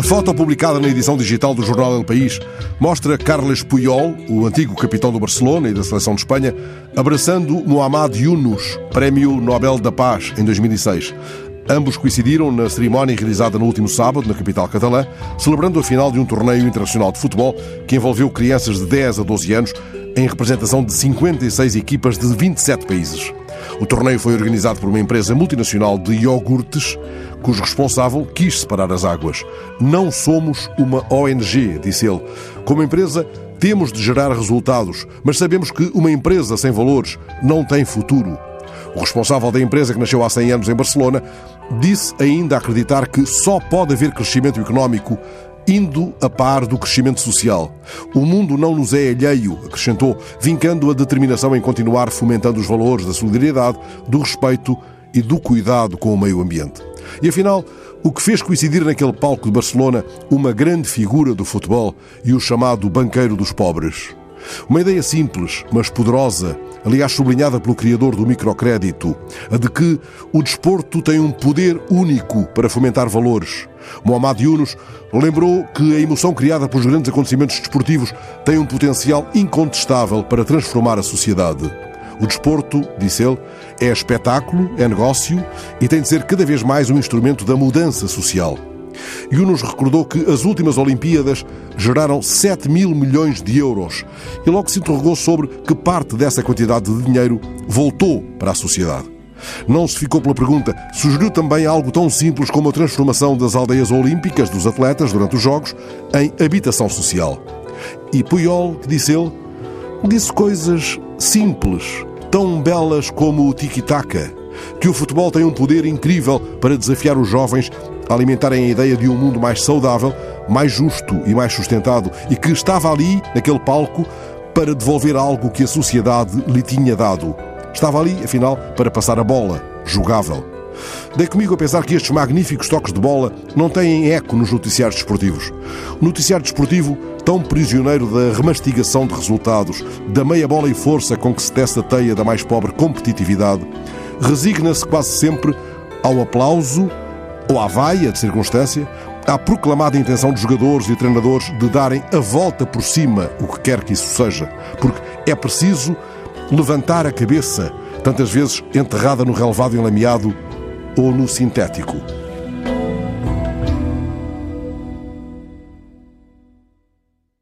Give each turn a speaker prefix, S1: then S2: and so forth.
S1: foto publicada na edição digital do jornal El País mostra Carles Puyol, o antigo capitão do Barcelona e da seleção de Espanha, abraçando Muhammad Yunus, Prémio Nobel da Paz em 2006. Ambos coincidiram na cerimónia realizada no último sábado na capital catalã, celebrando a final de um torneio internacional de futebol que envolveu crianças de 10 a 12 anos em representação de 56 equipas de 27 países. O torneio foi organizado por uma empresa multinacional de iogurtes, cujo responsável quis separar as águas. Não somos uma ONG, disse ele. Como empresa, temos de gerar resultados, mas sabemos que uma empresa sem valores não tem futuro. O responsável da empresa, que nasceu há 100 anos em Barcelona, disse ainda acreditar que só pode haver crescimento económico indo a par do crescimento social. O mundo não nos é alheio, acrescentou, vincando a determinação em continuar fomentando os valores da solidariedade, do respeito e do cuidado com o meio ambiente. E afinal, o que fez coincidir naquele palco de Barcelona uma grande figura do futebol e o chamado banqueiro dos pobres? Uma ideia simples, mas poderosa, aliás sublinhada pelo criador do microcrédito, a de que o desporto tem um poder único para fomentar valores. Mohamed Yunus lembrou que a emoção criada pelos grandes acontecimentos desportivos tem um potencial incontestável para transformar a sociedade. O desporto, disse ele, é espetáculo, é negócio e tem de ser cada vez mais um instrumento da mudança social. Yunus recordou que as últimas Olimpíadas geraram 7 mil milhões de euros e logo se interrogou sobre que parte dessa quantidade de dinheiro voltou para a sociedade. Não se ficou pela pergunta, sugeriu também algo tão simples como a transformação das aldeias olímpicas dos atletas durante os Jogos em habitação social. E Puyol, que disse ele, disse coisas simples, tão belas como o tiki-taka, que o futebol tem um poder incrível para desafiar os jovens alimentarem a ideia de um mundo mais saudável, mais justo e mais sustentado, e que estava ali, naquele palco, para devolver algo que a sociedade lhe tinha dado. Estava ali, afinal, para passar a bola, jogável. Dei comigo a pensar que estes magníficos toques de bola não têm eco nos noticiários desportivos. O noticiário desportivo, tão prisioneiro da remastigação de resultados, da meia bola e força com que se testa a teia da mais pobre competitividade, resigna-se quase sempre ao aplauso ou à vaia de circunstância, à proclamada intenção dos jogadores e treinadores de darem a volta por cima, o que quer que isso seja, porque é preciso levantar a cabeça, tantas vezes enterrada no relevado enlameado ou no sintético.